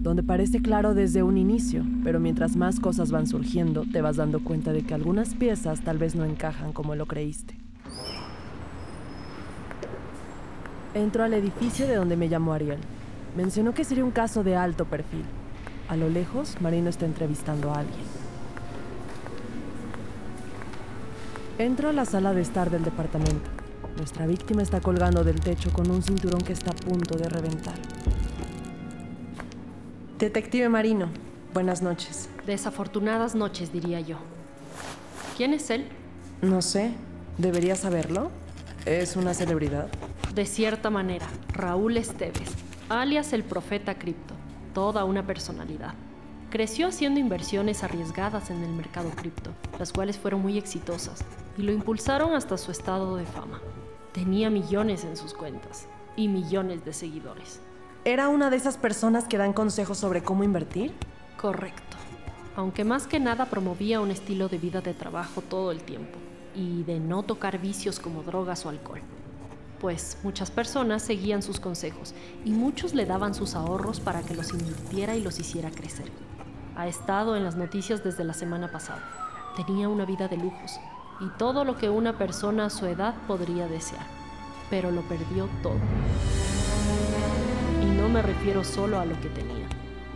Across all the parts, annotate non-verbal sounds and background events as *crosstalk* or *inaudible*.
donde parece claro desde un inicio, pero mientras más cosas van surgiendo, te vas dando cuenta de que algunas piezas tal vez no encajan como lo creíste. Entro al edificio de donde me llamó Ariel. Mencionó que sería un caso de alto perfil. A lo lejos, Marino está entrevistando a alguien. Entro a la sala de estar del departamento. Nuestra víctima está colgando del techo con un cinturón que está a punto de reventar. Detective Marino, buenas noches. Desafortunadas noches, diría yo. ¿Quién es él? No sé, ¿debería saberlo? ¿Es una celebridad? De cierta manera, Raúl Esteves, alias el profeta cripto, toda una personalidad. Creció haciendo inversiones arriesgadas en el mercado cripto, las cuales fueron muy exitosas y lo impulsaron hasta su estado de fama. Tenía millones en sus cuentas y millones de seguidores. ¿Era una de esas personas que dan consejos sobre cómo invertir? Correcto. Aunque más que nada promovía un estilo de vida de trabajo todo el tiempo y de no tocar vicios como drogas o alcohol. Pues muchas personas seguían sus consejos y muchos le daban sus ahorros para que los invirtiera y los hiciera crecer. Ha estado en las noticias desde la semana pasada. Tenía una vida de lujos, y todo lo que una persona a su edad podría desear, pero lo perdió todo. No me refiero solo a lo que tenía,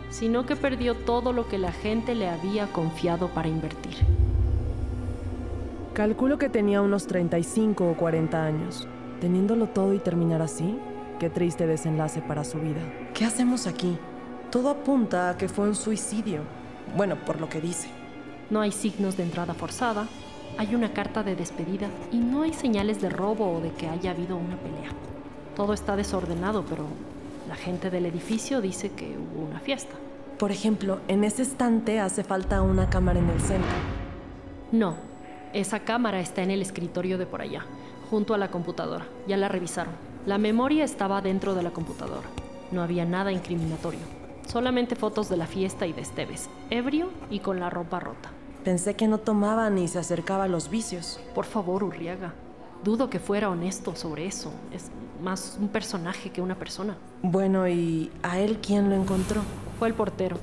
sino que perdió todo lo que la gente le había confiado para invertir. Calculo que tenía unos 35 o 40 años. Teniéndolo todo y terminar así, qué triste desenlace para su vida. ¿Qué hacemos aquí? Todo apunta a que fue un suicidio. Bueno, por lo que dice. No hay signos de entrada forzada, hay una carta de despedida y no hay señales de robo o de que haya habido una pelea. Todo está desordenado, pero la gente del edificio dice que hubo una fiesta. Por ejemplo, en ese estante hace falta una cámara en el centro. No, esa cámara está en el escritorio de por allá, junto a la computadora. Ya la revisaron. La memoria estaba dentro de la computadora. No había nada incriminatorio. Solamente fotos de la fiesta y de Esteves, ebrio y con la ropa rota. Pensé que no tomaba ni se acercaba a los vicios. Por favor, Urriaga. Dudo que fuera honesto sobre eso. Es más un personaje que una persona. Bueno, ¿y a él quién lo encontró? Fue el portero.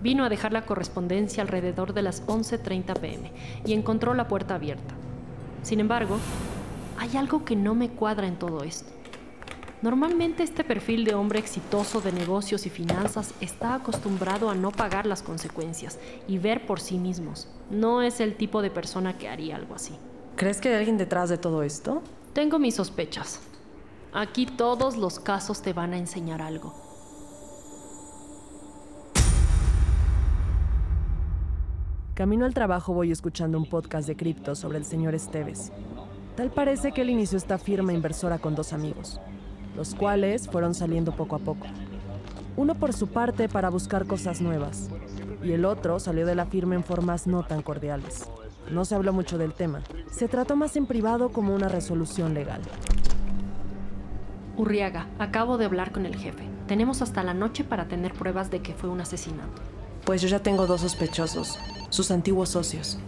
Vino a dejar la correspondencia alrededor de las 11.30 pm y encontró la puerta abierta. Sin embargo, hay algo que no me cuadra en todo esto. Normalmente este perfil de hombre exitoso de negocios y finanzas está acostumbrado a no pagar las consecuencias y ver por sí mismos. No es el tipo de persona que haría algo así. ¿Crees que hay alguien detrás de todo esto? Tengo mis sospechas. Aquí todos los casos te van a enseñar algo. Camino al trabajo voy escuchando un podcast de cripto sobre el señor Esteves. Tal parece que él inició esta firma inversora con dos amigos los cuales fueron saliendo poco a poco. Uno por su parte para buscar cosas nuevas, y el otro salió de la firma en formas no tan cordiales. No se habló mucho del tema, se trató más en privado como una resolución legal. Urriaga, acabo de hablar con el jefe. Tenemos hasta la noche para tener pruebas de que fue un asesinato. Pues yo ya tengo dos sospechosos, sus antiguos socios.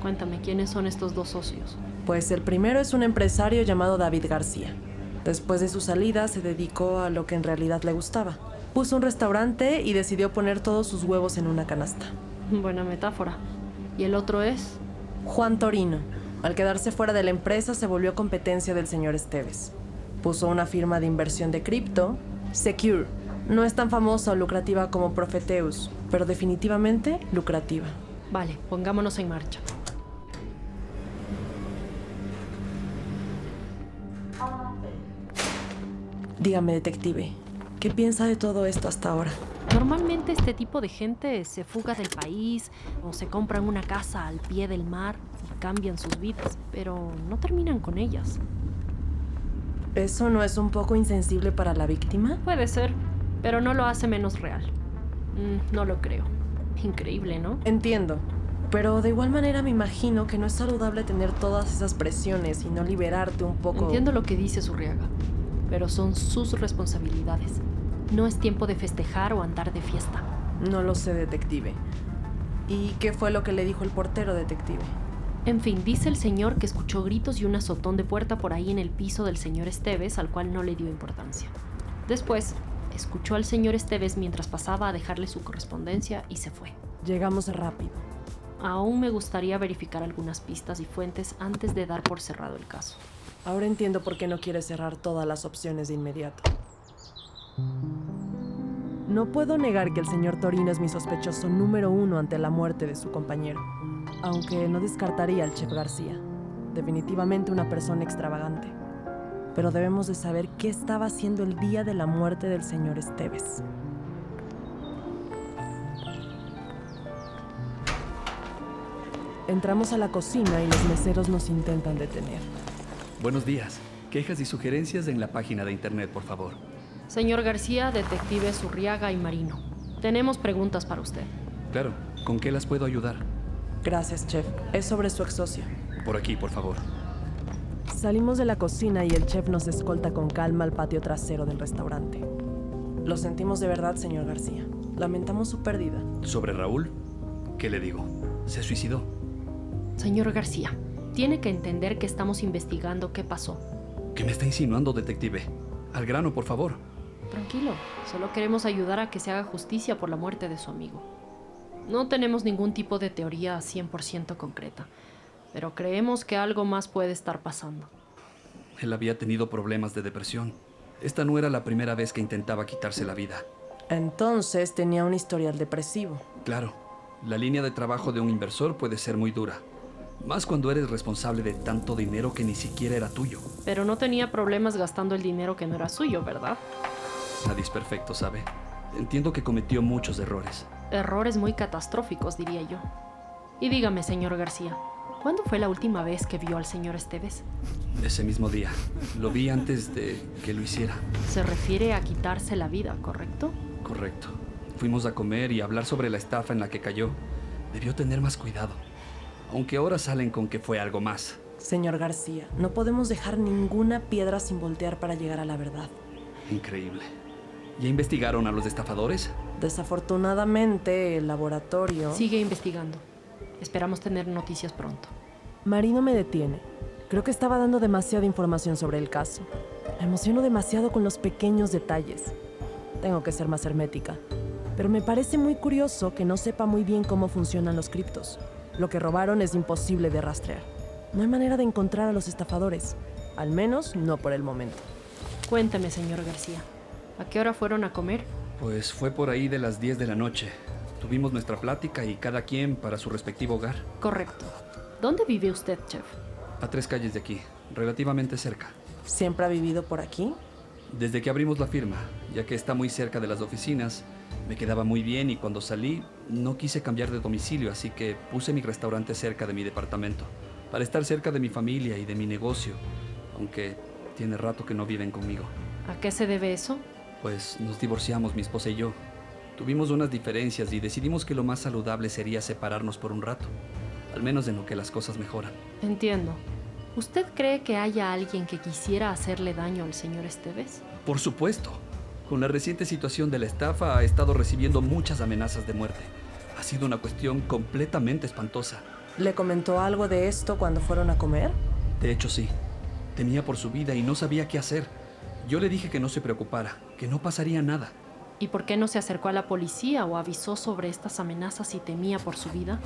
Cuéntame, ¿quiénes son estos dos socios? Pues el primero es un empresario llamado David García. Después de su salida se dedicó a lo que en realidad le gustaba. Puso un restaurante y decidió poner todos sus huevos en una canasta. Buena metáfora. ¿Y el otro es? Juan Torino. Al quedarse fuera de la empresa se volvió competencia del señor Esteves. Puso una firma de inversión de cripto, Secure. No es tan famosa o lucrativa como Profeteus, pero definitivamente lucrativa. Vale, pongámonos en marcha. Dígame, detective, ¿qué piensa de todo esto hasta ahora? Normalmente este tipo de gente se fuga del país o se compran una casa al pie del mar y cambian sus vidas, pero no terminan con ellas. ¿Eso no es un poco insensible para la víctima? Puede ser, pero no lo hace menos real. Mm, no lo creo. Increíble, ¿no? Entiendo. Pero de igual manera me imagino que no es saludable tener todas esas presiones y no liberarte un poco. Entiendo lo que dice Surriaga, pero son sus responsabilidades. No es tiempo de festejar o andar de fiesta. No lo sé, detective. ¿Y qué fue lo que le dijo el portero, detective? En fin, dice el señor que escuchó gritos y un azotón de puerta por ahí en el piso del señor Esteves, al cual no le dio importancia. Después, escuchó al señor Esteves mientras pasaba a dejarle su correspondencia y se fue. Llegamos rápido. Aún me gustaría verificar algunas pistas y fuentes antes de dar por cerrado el caso. Ahora entiendo por qué no quiere cerrar todas las opciones de inmediato. No puedo negar que el señor Torino es mi sospechoso número uno ante la muerte de su compañero, aunque no descartaría al chef García. Definitivamente una persona extravagante. Pero debemos de saber qué estaba haciendo el día de la muerte del señor Esteves. Entramos a la cocina y los meseros nos intentan detener. Buenos días. Quejas y sugerencias en la página de internet, por favor. Señor García, detective Zurriaga y Marino. Tenemos preguntas para usted. Claro, ¿con qué las puedo ayudar? Gracias, chef. Es sobre su ex socio. Por aquí, por favor. Salimos de la cocina y el chef nos escolta con calma al patio trasero del restaurante. Lo sentimos de verdad, señor García. Lamentamos su pérdida. ¿Sobre Raúl? ¿Qué le digo? ¿Se suicidó? Señor García, tiene que entender que estamos investigando qué pasó. ¿Qué me está insinuando, detective? Al grano, por favor. Tranquilo, solo queremos ayudar a que se haga justicia por la muerte de su amigo. No tenemos ningún tipo de teoría 100% concreta, pero creemos que algo más puede estar pasando. Él había tenido problemas de depresión. Esta no era la primera vez que intentaba quitarse la vida. Entonces tenía un historial depresivo. Claro, la línea de trabajo de un inversor puede ser muy dura. Más cuando eres responsable de tanto dinero que ni siquiera era tuyo. Pero no tenía problemas gastando el dinero que no era suyo, ¿verdad? Nadie es perfecto, ¿sabe? Entiendo que cometió muchos errores. Errores muy catastróficos, diría yo. Y dígame, señor García, ¿cuándo fue la última vez que vio al señor Esteves? Ese mismo día. Lo vi antes de que lo hiciera. Se refiere a quitarse la vida, ¿correcto? Correcto. Fuimos a comer y a hablar sobre la estafa en la que cayó. Debió tener más cuidado. Aunque ahora salen con que fue algo más. Señor García, no podemos dejar ninguna piedra sin voltear para llegar a la verdad. Increíble. ¿Ya investigaron a los estafadores? Desafortunadamente, el laboratorio... Sigue investigando. Esperamos tener noticias pronto. Marino me detiene. Creo que estaba dando demasiada información sobre el caso. Me emociono demasiado con los pequeños detalles. Tengo que ser más hermética. Pero me parece muy curioso que no sepa muy bien cómo funcionan los criptos. Lo que robaron es imposible de rastrear. No hay manera de encontrar a los estafadores. Al menos no por el momento. Cuénteme, señor García. ¿A qué hora fueron a comer? Pues fue por ahí de las 10 de la noche. Tuvimos nuestra plática y cada quien para su respectivo hogar. Correcto. ¿Dónde vive usted, chef? A tres calles de aquí, relativamente cerca. ¿Siempre ha vivido por aquí? Desde que abrimos la firma, ya que está muy cerca de las oficinas, me quedaba muy bien y cuando salí no quise cambiar de domicilio, así que puse mi restaurante cerca de mi departamento, para estar cerca de mi familia y de mi negocio, aunque tiene rato que no viven conmigo. ¿A qué se debe eso? Pues nos divorciamos mi esposa y yo. Tuvimos unas diferencias y decidimos que lo más saludable sería separarnos por un rato, al menos en lo que las cosas mejoran. Entiendo. ¿Usted cree que haya alguien que quisiera hacerle daño al señor Esteves? Por supuesto. Con la reciente situación de la estafa ha estado recibiendo muchas amenazas de muerte. Ha sido una cuestión completamente espantosa. ¿Le comentó algo de esto cuando fueron a comer? De hecho, sí. Temía por su vida y no sabía qué hacer. Yo le dije que no se preocupara, que no pasaría nada. ¿Y por qué no se acercó a la policía o avisó sobre estas amenazas y temía por su vida?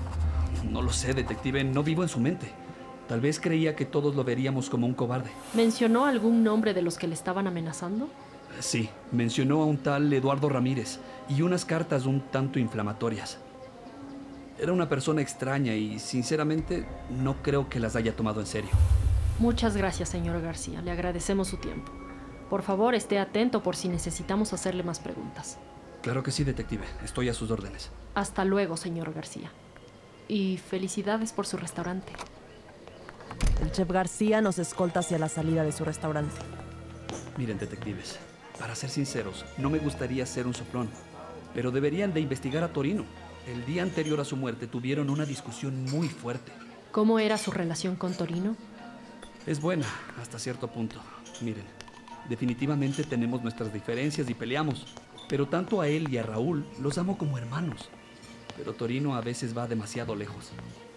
No lo sé, detective, no vivo en su mente. Tal vez creía que todos lo veríamos como un cobarde. ¿Mencionó algún nombre de los que le estaban amenazando? Sí, mencionó a un tal Eduardo Ramírez y unas cartas un tanto inflamatorias. Era una persona extraña y sinceramente no creo que las haya tomado en serio. Muchas gracias, señor García. Le agradecemos su tiempo. Por favor, esté atento por si necesitamos hacerle más preguntas. Claro que sí, detective. Estoy a sus órdenes. Hasta luego, señor García. Y felicidades por su restaurante. El chef García nos escolta hacia la salida de su restaurante. Miren, detectives, para ser sinceros, no me gustaría ser un soplón, pero deberían de investigar a Torino. El día anterior a su muerte tuvieron una discusión muy fuerte. ¿Cómo era su relación con Torino? Es buena, hasta cierto punto. Miren, definitivamente tenemos nuestras diferencias y peleamos, pero tanto a él y a Raúl los amo como hermanos. Pero Torino a veces va demasiado lejos.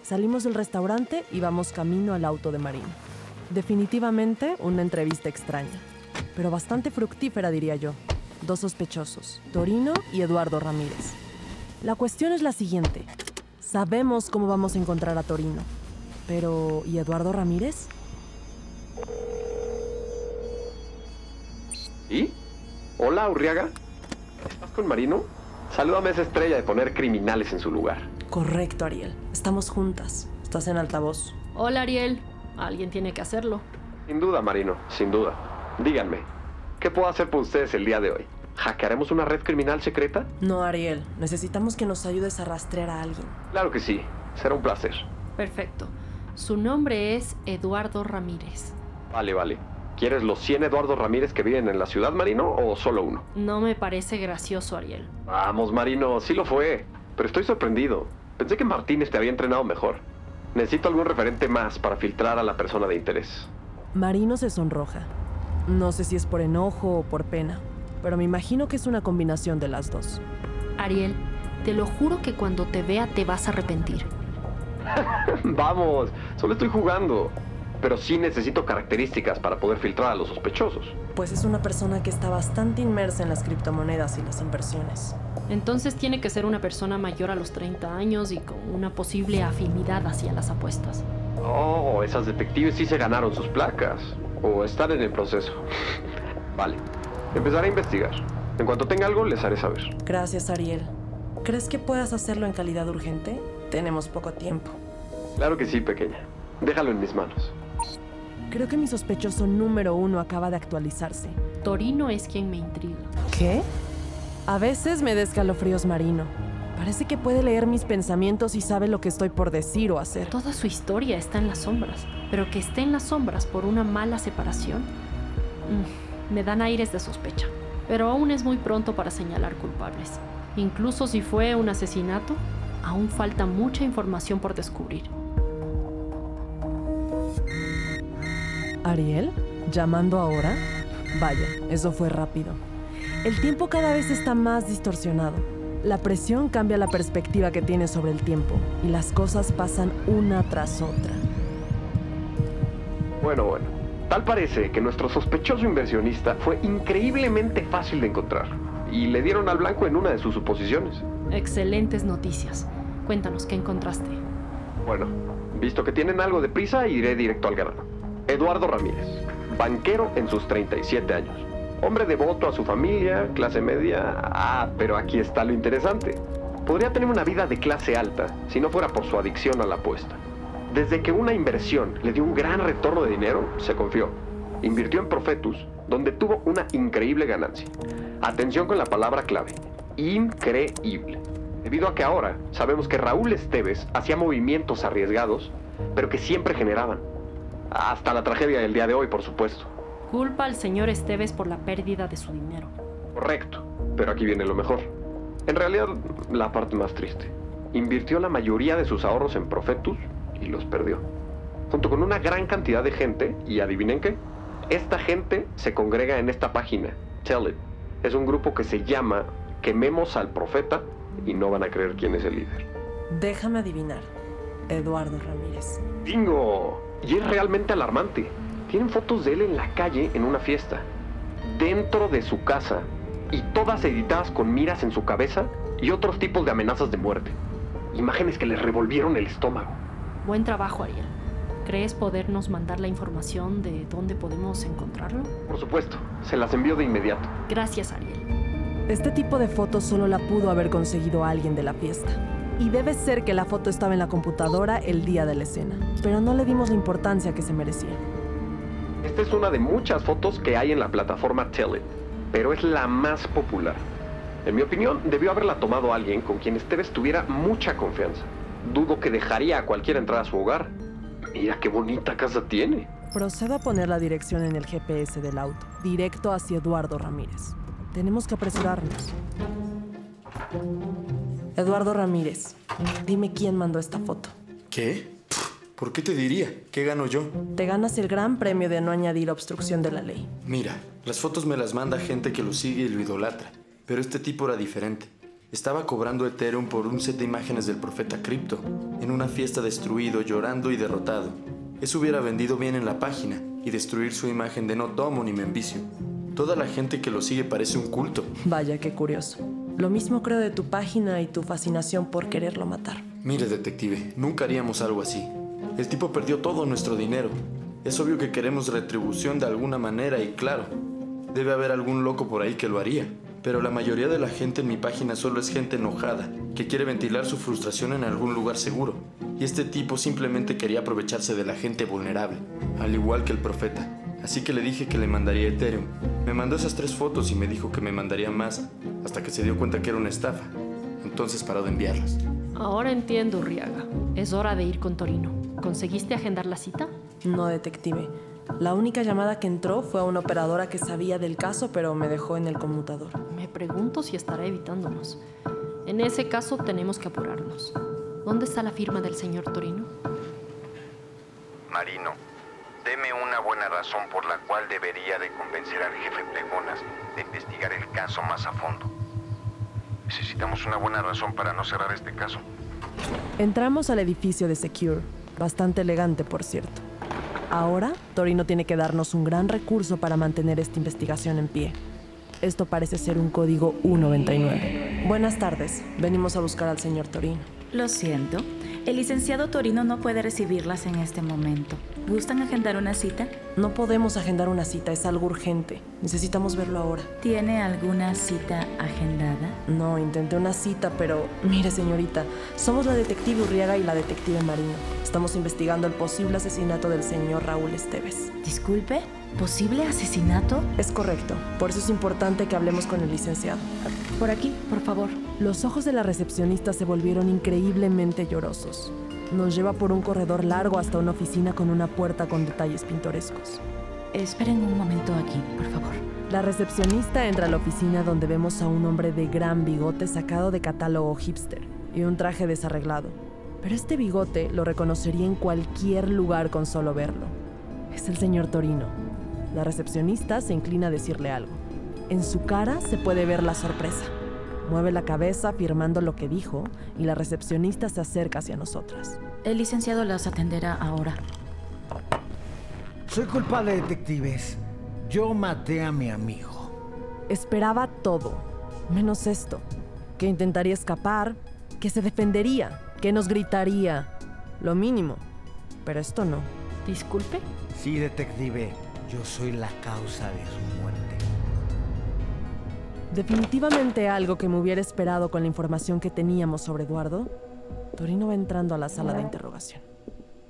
Salimos del restaurante y vamos camino al auto de Marino. Definitivamente una entrevista extraña, pero bastante fructífera diría yo. Dos sospechosos, Torino y Eduardo Ramírez. La cuestión es la siguiente. Sabemos cómo vamos a encontrar a Torino, pero ¿y Eduardo Ramírez? ¿Y? Hola, Urriaga. ¿Estás con Marino? Salúdame a esa estrella de poner criminales en su lugar. Correcto, Ariel. Estamos juntas. Estás en altavoz. Hola, Ariel. Alguien tiene que hacerlo. Sin duda, Marino, sin duda. Díganme, ¿qué puedo hacer por ustedes el día de hoy? ¿Hackearemos una red criminal secreta? No, Ariel. Necesitamos que nos ayudes a rastrear a alguien. Claro que sí. Será un placer. Perfecto. Su nombre es Eduardo Ramírez. Vale, vale. ¿Quieres los 100 Eduardo Ramírez que viven en la ciudad, Marino, o solo uno? No me parece gracioso, Ariel. Vamos, Marino, sí lo fue. Pero estoy sorprendido. Pensé que Martínez te había entrenado mejor. Necesito algún referente más para filtrar a la persona de interés. Marino se sonroja. No sé si es por enojo o por pena, pero me imagino que es una combinación de las dos. Ariel, te lo juro que cuando te vea te vas a arrepentir. *laughs* Vamos, solo estoy jugando. Pero sí necesito características para poder filtrar a los sospechosos. Pues es una persona que está bastante inmersa en las criptomonedas y las inversiones. Entonces tiene que ser una persona mayor a los 30 años y con una posible afinidad hacia las apuestas. Oh, esas detectives sí se ganaron sus placas. O están en el proceso. *laughs* vale, empezaré a investigar. En cuanto tenga algo, les haré saber. Gracias, Ariel. ¿Crees que puedas hacerlo en calidad urgente? Tenemos poco tiempo. Claro que sí, pequeña. Déjalo en mis manos. Creo que mi sospechoso número uno acaba de actualizarse. Torino es quien me intriga. ¿Qué? A veces me da escalofríos marino. Parece que puede leer mis pensamientos y sabe lo que estoy por decir o hacer. Toda su historia está en las sombras, pero que esté en las sombras por una mala separación, mm, me dan aires de sospecha. Pero aún es muy pronto para señalar culpables. Incluso si fue un asesinato, aún falta mucha información por descubrir. ¿Ariel? ¿Llamando ahora? Vaya, eso fue rápido. El tiempo cada vez está más distorsionado. La presión cambia la perspectiva que tienes sobre el tiempo y las cosas pasan una tras otra. Bueno, bueno. Tal parece que nuestro sospechoso inversionista fue increíblemente fácil de encontrar y le dieron al blanco en una de sus suposiciones. Excelentes noticias. Cuéntanos qué encontraste. Bueno, visto que tienen algo de prisa, iré directo al grano. Eduardo Ramírez, banquero en sus 37 años. Hombre devoto a su familia, clase media. Ah, pero aquí está lo interesante. Podría tener una vida de clase alta si no fuera por su adicción a la apuesta. Desde que una inversión le dio un gran retorno de dinero, se confió. Invirtió en Profetus, donde tuvo una increíble ganancia. Atención con la palabra clave. Increíble. Debido a que ahora sabemos que Raúl Esteves hacía movimientos arriesgados, pero que siempre generaban. Hasta la tragedia del día de hoy, por supuesto. Culpa al señor Esteves por la pérdida de su dinero. Correcto, pero aquí viene lo mejor. En realidad, la parte más triste. Invirtió la mayoría de sus ahorros en Profetus y los perdió. Junto con una gran cantidad de gente, y adivinen qué, esta gente se congrega en esta página, Tell It. Es un grupo que se llama Quememos al Profeta y no van a creer quién es el líder. Déjame adivinar. Eduardo Ramírez. ¡Bingo! Y es realmente alarmante. Tienen fotos de él en la calle en una fiesta, dentro de su casa, y todas editadas con miras en su cabeza y otros tipos de amenazas de muerte. Imágenes que les revolvieron el estómago. Buen trabajo, Ariel. ¿Crees podernos mandar la información de dónde podemos encontrarlo? Por supuesto, se las envío de inmediato. Gracias, Ariel. Este tipo de fotos solo la pudo haber conseguido alguien de la fiesta. Y debe ser que la foto estaba en la computadora el día de la escena, pero no le dimos la importancia que se merecía. Esta es una de muchas fotos que hay en la plataforma Tell It, pero es la más popular. En mi opinión, debió haberla tomado alguien con quien Esteves tuviera mucha confianza. Dudo que dejaría a cualquiera entrar a su hogar. Mira qué bonita casa tiene. Procedo a poner la dirección en el GPS del auto, directo hacia Eduardo Ramírez. Tenemos que apresurarnos. Eduardo Ramírez, dime quién mandó esta foto. ¿Qué? ¿Por qué te diría? ¿Qué gano yo? Te ganas el gran premio de no añadir obstrucción de la ley. Mira, las fotos me las manda gente que lo sigue y lo idolatra. Pero este tipo era diferente. Estaba cobrando Ethereum por un set de imágenes del profeta Crypto, en una fiesta destruido, llorando y derrotado. Eso hubiera vendido bien en la página, y destruir su imagen de no tomo ni me envicio. Toda la gente que lo sigue parece un culto. Vaya, qué curioso. Lo mismo creo de tu página y tu fascinación por quererlo matar. Mire, detective, nunca haríamos algo así. El tipo perdió todo nuestro dinero. Es obvio que queremos retribución de alguna manera y claro, debe haber algún loco por ahí que lo haría. Pero la mayoría de la gente en mi página solo es gente enojada, que quiere ventilar su frustración en algún lugar seguro. Y este tipo simplemente quería aprovecharse de la gente vulnerable, al igual que el profeta. Así que le dije que le mandaría Ethereum. Me mandó esas tres fotos y me dijo que me mandaría más, hasta que se dio cuenta que era una estafa. Entonces paró de enviarlas. Ahora entiendo, Riaga. Es hora de ir con Torino. ¿Conseguiste agendar la cita? No, detective. La única llamada que entró fue a una operadora que sabía del caso, pero me dejó en el conmutador. Me pregunto si estará evitándonos. En ese caso tenemos que apurarnos. ¿Dónde está la firma del señor Torino? Marino, deme una buena razón por la cual debería de convencer al jefe Plegonas de investigar el caso más a fondo. Necesitamos una buena razón para no cerrar este caso. Entramos al edificio de Secure, bastante elegante por cierto. Ahora, Torino tiene que darnos un gran recurso para mantener esta investigación en pie. Esto parece ser un código 199. Buenas tardes, venimos a buscar al señor Torino. Lo siento, el licenciado Torino no puede recibirlas en este momento. ¿Gustan agendar una cita? No podemos agendar una cita, es algo urgente. Necesitamos verlo ahora. ¿Tiene alguna cita agendada? No, intenté una cita, pero mire señorita, somos la detective Urriaga y la detective Marino. Estamos investigando el posible asesinato del señor Raúl Esteves. Disculpe, ¿posible asesinato? Es correcto, por eso es importante que hablemos con el licenciado. Por aquí, por favor. Los ojos de la recepcionista se volvieron increíblemente llorosos. Nos lleva por un corredor largo hasta una oficina con una puerta con detalles pintorescos. Esperen un momento aquí, por favor. La recepcionista entra a la oficina donde vemos a un hombre de gran bigote sacado de catálogo hipster y un traje desarreglado. Pero este bigote lo reconocería en cualquier lugar con solo verlo. Es el señor Torino. La recepcionista se inclina a decirle algo. En su cara se puede ver la sorpresa. Mueve la cabeza afirmando lo que dijo y la recepcionista se acerca hacia nosotras. El licenciado las atenderá ahora. Soy culpable, detectives. Yo maté a mi amigo. Esperaba todo, menos esto. Que intentaría escapar, que se defendería, que nos gritaría. Lo mínimo. Pero esto no. Disculpe. Sí, detective. Yo soy la causa de su muerte. Definitivamente algo que me hubiera esperado con la información que teníamos sobre Eduardo. Torino va entrando a la sala de interrogación.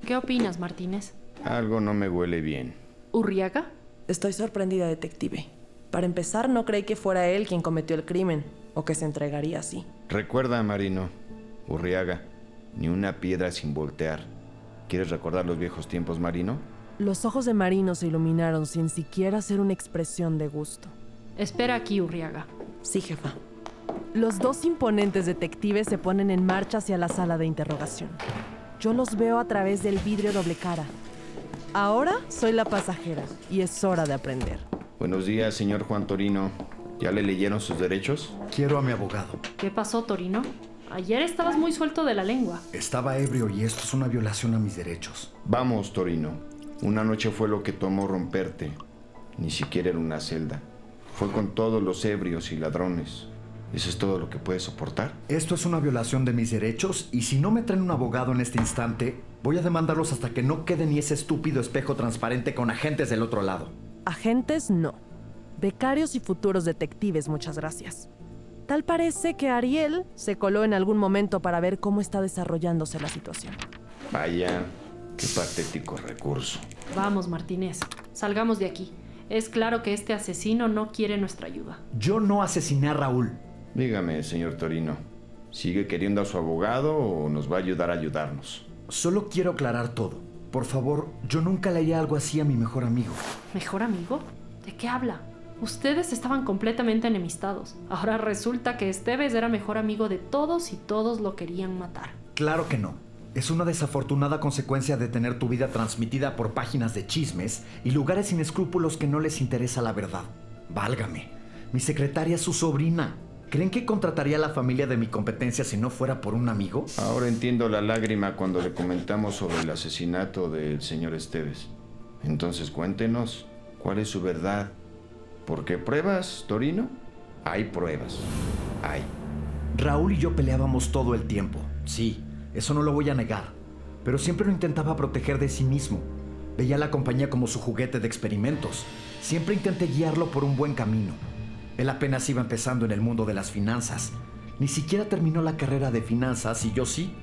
¿Qué opinas, Martínez? Algo no me huele bien. ¿Urriaga? Estoy sorprendida, detective. Para empezar, no creí que fuera él quien cometió el crimen, o que se entregaría así. Recuerda, Marino, Urriaga, ni una piedra sin voltear. ¿Quieres recordar los viejos tiempos, Marino? Los ojos de Marino se iluminaron sin siquiera hacer una expresión de gusto. Espera aquí, Urriaga. Sí, jefa. Los dos imponentes detectives se ponen en marcha hacia la sala de interrogación. Yo los veo a través del vidrio doble cara. Ahora soy la pasajera y es hora de aprender. Buenos días, señor Juan Torino. ¿Ya le leyeron sus derechos? Quiero a mi abogado. ¿Qué pasó, Torino? Ayer estabas muy suelto de la lengua. Estaba ebrio y esto es una violación a mis derechos. Vamos, Torino. Una noche fue lo que tomó romperte. Ni siquiera era una celda. Fue con todos los ebrios y ladrones. ¿Eso es todo lo que puedes soportar? Esto es una violación de mis derechos y si no me traen un abogado en este instante, voy a demandarlos hasta que no quede ni ese estúpido espejo transparente con agentes del otro lado. Agentes no. Becarios y futuros detectives, muchas gracias. Tal parece que Ariel se coló en algún momento para ver cómo está desarrollándose la situación. Vaya, qué patético recurso. Vamos, Martínez. Salgamos de aquí. Es claro que este asesino no quiere nuestra ayuda. Yo no asesiné a Raúl. Dígame, señor Torino, ¿sigue queriendo a su abogado o nos va a ayudar a ayudarnos? Solo quiero aclarar todo. Por favor, yo nunca le haría algo así a mi mejor amigo. ¿Mejor amigo? ¿De qué habla? Ustedes estaban completamente enemistados. Ahora resulta que Esteves era mejor amigo de todos y todos lo querían matar. Claro que no. Es una desafortunada consecuencia de tener tu vida transmitida por páginas de chismes y lugares sin escrúpulos que no les interesa la verdad. Válgame. Mi secretaria es su sobrina. ¿Creen que contrataría a la familia de mi competencia si no fuera por un amigo? Ahora entiendo la lágrima cuando le comentamos sobre el asesinato del señor Esteves. Entonces cuéntenos, ¿cuál es su verdad? Porque pruebas, Torino? Hay pruebas. Hay. Raúl y yo peleábamos todo el tiempo. Sí, eso no lo voy a negar. Pero siempre lo intentaba proteger de sí mismo. Veía la compañía como su juguete de experimentos. Siempre intenté guiarlo por un buen camino. Él apenas iba empezando en el mundo de las finanzas. Ni siquiera terminó la carrera de finanzas y yo sí.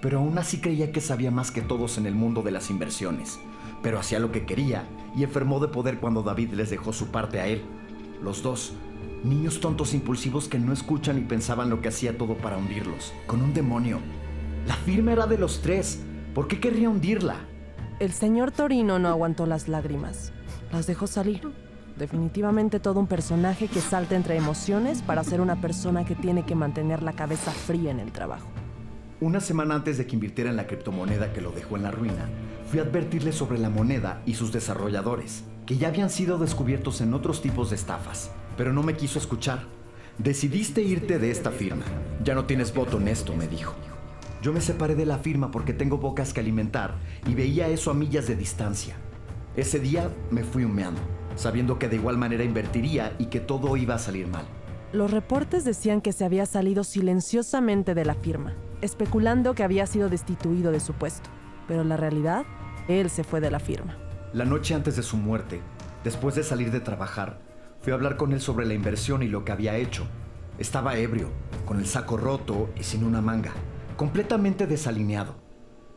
Pero aún así creía que sabía más que todos en el mundo de las inversiones. Pero hacía lo que quería y enfermó de poder cuando David les dejó su parte a él. Los dos, niños tontos impulsivos que no escuchan y pensaban lo que hacía todo para hundirlos. Con un demonio. La firma era de los tres. ¿Por qué querría hundirla? El señor Torino no aguantó las lágrimas. Las dejó salir. Definitivamente todo un personaje que salta entre emociones para ser una persona que tiene que mantener la cabeza fría en el trabajo. Una semana antes de que invirtiera en la criptomoneda que lo dejó en la ruina, fui a advertirle sobre la moneda y sus desarrolladores, que ya habían sido descubiertos en otros tipos de estafas, pero no me quiso escuchar. Decidiste irte de esta firma. Ya no tienes voto en esto, me dijo. Yo me separé de la firma porque tengo bocas que alimentar y veía eso a millas de distancia. Ese día me fui humeando, sabiendo que de igual manera invertiría y que todo iba a salir mal. Los reportes decían que se había salido silenciosamente de la firma, especulando que había sido destituido de su puesto. Pero la realidad, él se fue de la firma. La noche antes de su muerte, después de salir de trabajar, fui a hablar con él sobre la inversión y lo que había hecho. Estaba ebrio, con el saco roto y sin una manga, completamente desalineado.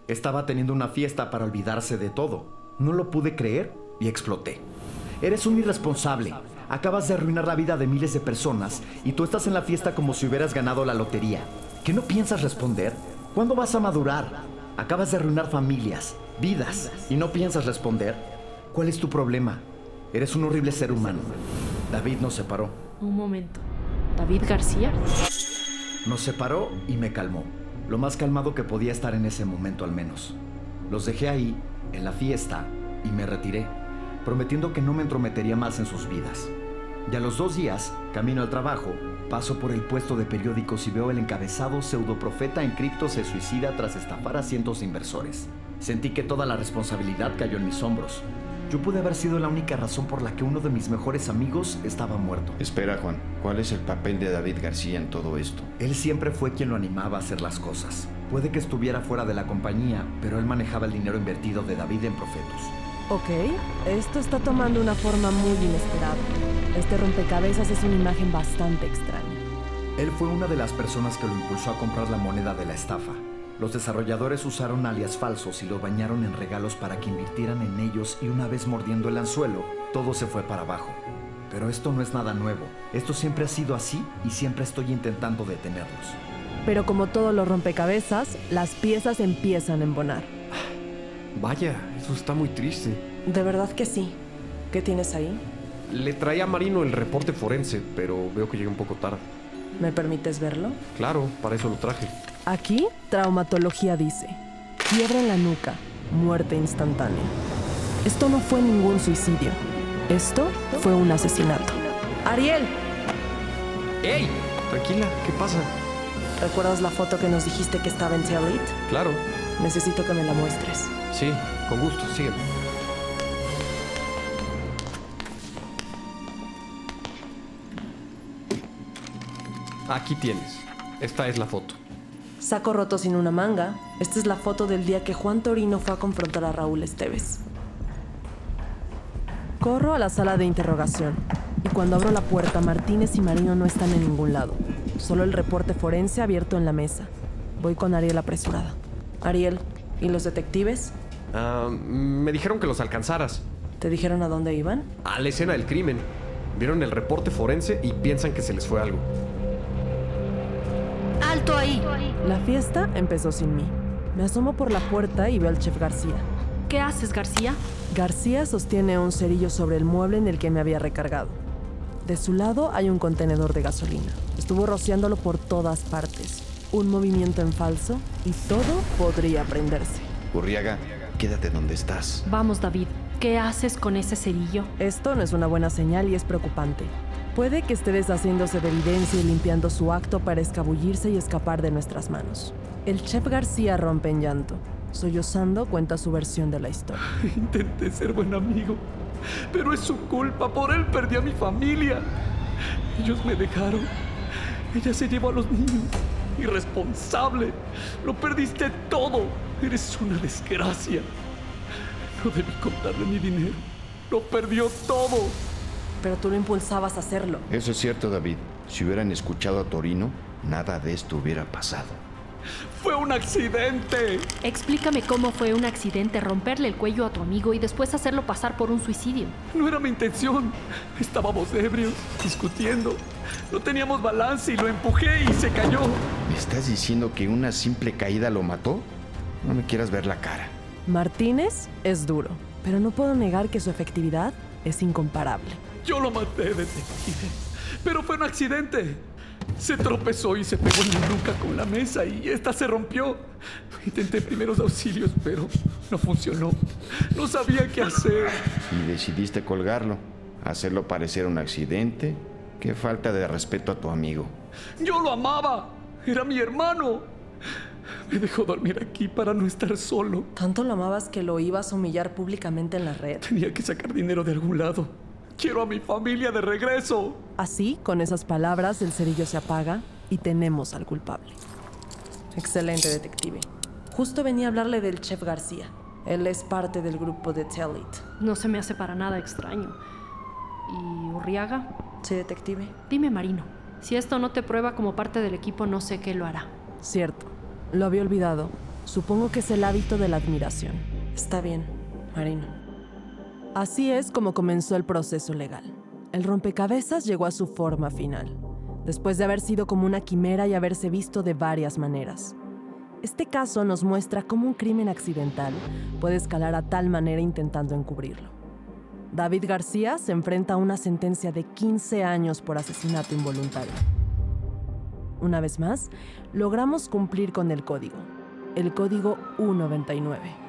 Estaba teniendo una fiesta para olvidarse de todo. No lo pude creer y exploté. Eres un irresponsable. Acabas de arruinar la vida de miles de personas y tú estás en la fiesta como si hubieras ganado la lotería. ¿Qué no piensas responder? ¿Cuándo vas a madurar? Acabas de arruinar familias, vidas y no piensas responder. ¿Cuál es tu problema? Eres un horrible ser humano. David nos separó. Un momento. ¿David García? Nos separó y me calmó. Lo más calmado que podía estar en ese momento al menos. Los dejé ahí, en la fiesta, y me retiré, prometiendo que no me entrometería más en sus vidas. Y a los dos días, camino al trabajo, paso por el puesto de periódicos y veo el encabezado pseudoprofeta en cripto se suicida tras estafar a cientos de inversores. Sentí que toda la responsabilidad cayó en mis hombros. Yo pude haber sido la única razón por la que uno de mis mejores amigos estaba muerto. Espera, Juan. ¿Cuál es el papel de David García en todo esto? Él siempre fue quien lo animaba a hacer las cosas. Puede que estuviera fuera de la compañía, pero él manejaba el dinero invertido de David en Profetus. Ok, esto está tomando una forma muy inesperada. Este rompecabezas es una imagen bastante extraña. Él fue una de las personas que lo impulsó a comprar la moneda de la estafa. Los desarrolladores usaron alias falsos y lo bañaron en regalos para que invirtieran en ellos y una vez mordiendo el anzuelo, todo se fue para abajo. Pero esto no es nada nuevo. Esto siempre ha sido así y siempre estoy intentando detenerlos. Pero como todos los rompecabezas, las piezas empiezan a embonar. Vaya, eso está muy triste. De verdad que sí. ¿Qué tienes ahí? Le traía a Marino el reporte forense, pero veo que llegué un poco tarde. ¿Me permites verlo? Claro, para eso lo traje. Aquí, traumatología dice, fiebre en la nuca, muerte instantánea. Esto no fue ningún suicidio. Esto fue un asesinato. Ariel, ¡Ey! Tranquila, ¿qué pasa? ¿recuerdas la foto que nos dijiste que estaba en Telit? Claro. Necesito que me la muestres. Sí, con gusto, sígueme. Aquí tienes. Esta es la foto. Saco roto sin una manga. Esta es la foto del día que Juan Torino fue a confrontar a Raúl Esteves. Corro a la sala de interrogación y cuando abro la puerta Martínez y Marino no están en ningún lado. Solo el reporte forense abierto en la mesa. Voy con Ariel apresurada. Ariel, ¿y los detectives? Ah, me dijeron que los alcanzaras. ¿Te dijeron a dónde iban? A la escena del crimen. Vieron el reporte forense y piensan que se les fue algo. ¡Alto ahí! La fiesta empezó sin mí. Me asomo por la puerta y veo al chef García. ¿Qué haces, García? García sostiene un cerillo sobre el mueble en el que me había recargado. De su lado hay un contenedor de gasolina. Estuvo rociándolo por todas partes. Un movimiento en falso y todo podría prenderse. Urriaga, quédate donde estás. Vamos, David. ¿Qué haces con ese cerillo? Esto no es una buena señal y es preocupante. Puede que esté deshaciéndose de evidencia y limpiando su acto para escabullirse y escapar de nuestras manos. El chef García rompe en llanto. Sollozando cuenta su versión de la historia. *laughs* Intenté ser buen amigo, pero es su culpa. Por él perdí a mi familia. Ellos me dejaron. Ella se llevó a los niños. Irresponsable. Lo perdiste todo. Eres una desgracia. No debí contarle mi dinero. Lo perdió todo. Pero tú lo impulsabas a hacerlo. Eso es cierto, David. Si hubieran escuchado a Torino, nada de esto hubiera pasado. Fue un accidente. Explícame cómo fue un accidente romperle el cuello a tu amigo y después hacerlo pasar por un suicidio. No era mi intención. Estábamos ebrios, discutiendo. No teníamos balance y lo empujé y se cayó. ¿Me estás diciendo que una simple caída lo mató? No me quieras ver la cara. Martínez es duro, pero no puedo negar que su efectividad es incomparable. Yo lo maté, detective. Pero fue un accidente. Se tropezó y se pegó en la nuca con la mesa y esta se rompió. Intenté primeros auxilios, pero no funcionó. No sabía qué hacer. Y decidiste colgarlo, hacerlo parecer un accidente. Qué falta de respeto a tu amigo. Yo lo amaba. Era mi hermano. Me dejó dormir aquí para no estar solo. ¿Tanto lo amabas que lo ibas a humillar públicamente en la red? Tenía que sacar dinero de algún lado. Quiero a mi familia de regreso. Así, con esas palabras, el cerillo se apaga y tenemos al culpable. Excelente, detective. Justo venía a hablarle del chef García. Él es parte del grupo de Tell It. No se me hace para nada extraño. ¿Y Urriaga? Sí, detective. Dime, Marino. Si esto no te prueba como parte del equipo, no sé qué lo hará. Cierto. Lo había olvidado. Supongo que es el hábito de la admiración. Está bien, Marino. Así es como comenzó el proceso legal. El rompecabezas llegó a su forma final, después de haber sido como una quimera y haberse visto de varias maneras. Este caso nos muestra cómo un crimen accidental puede escalar a tal manera intentando encubrirlo. David García se enfrenta a una sentencia de 15 años por asesinato involuntario. Una vez más, logramos cumplir con el código, el código U99.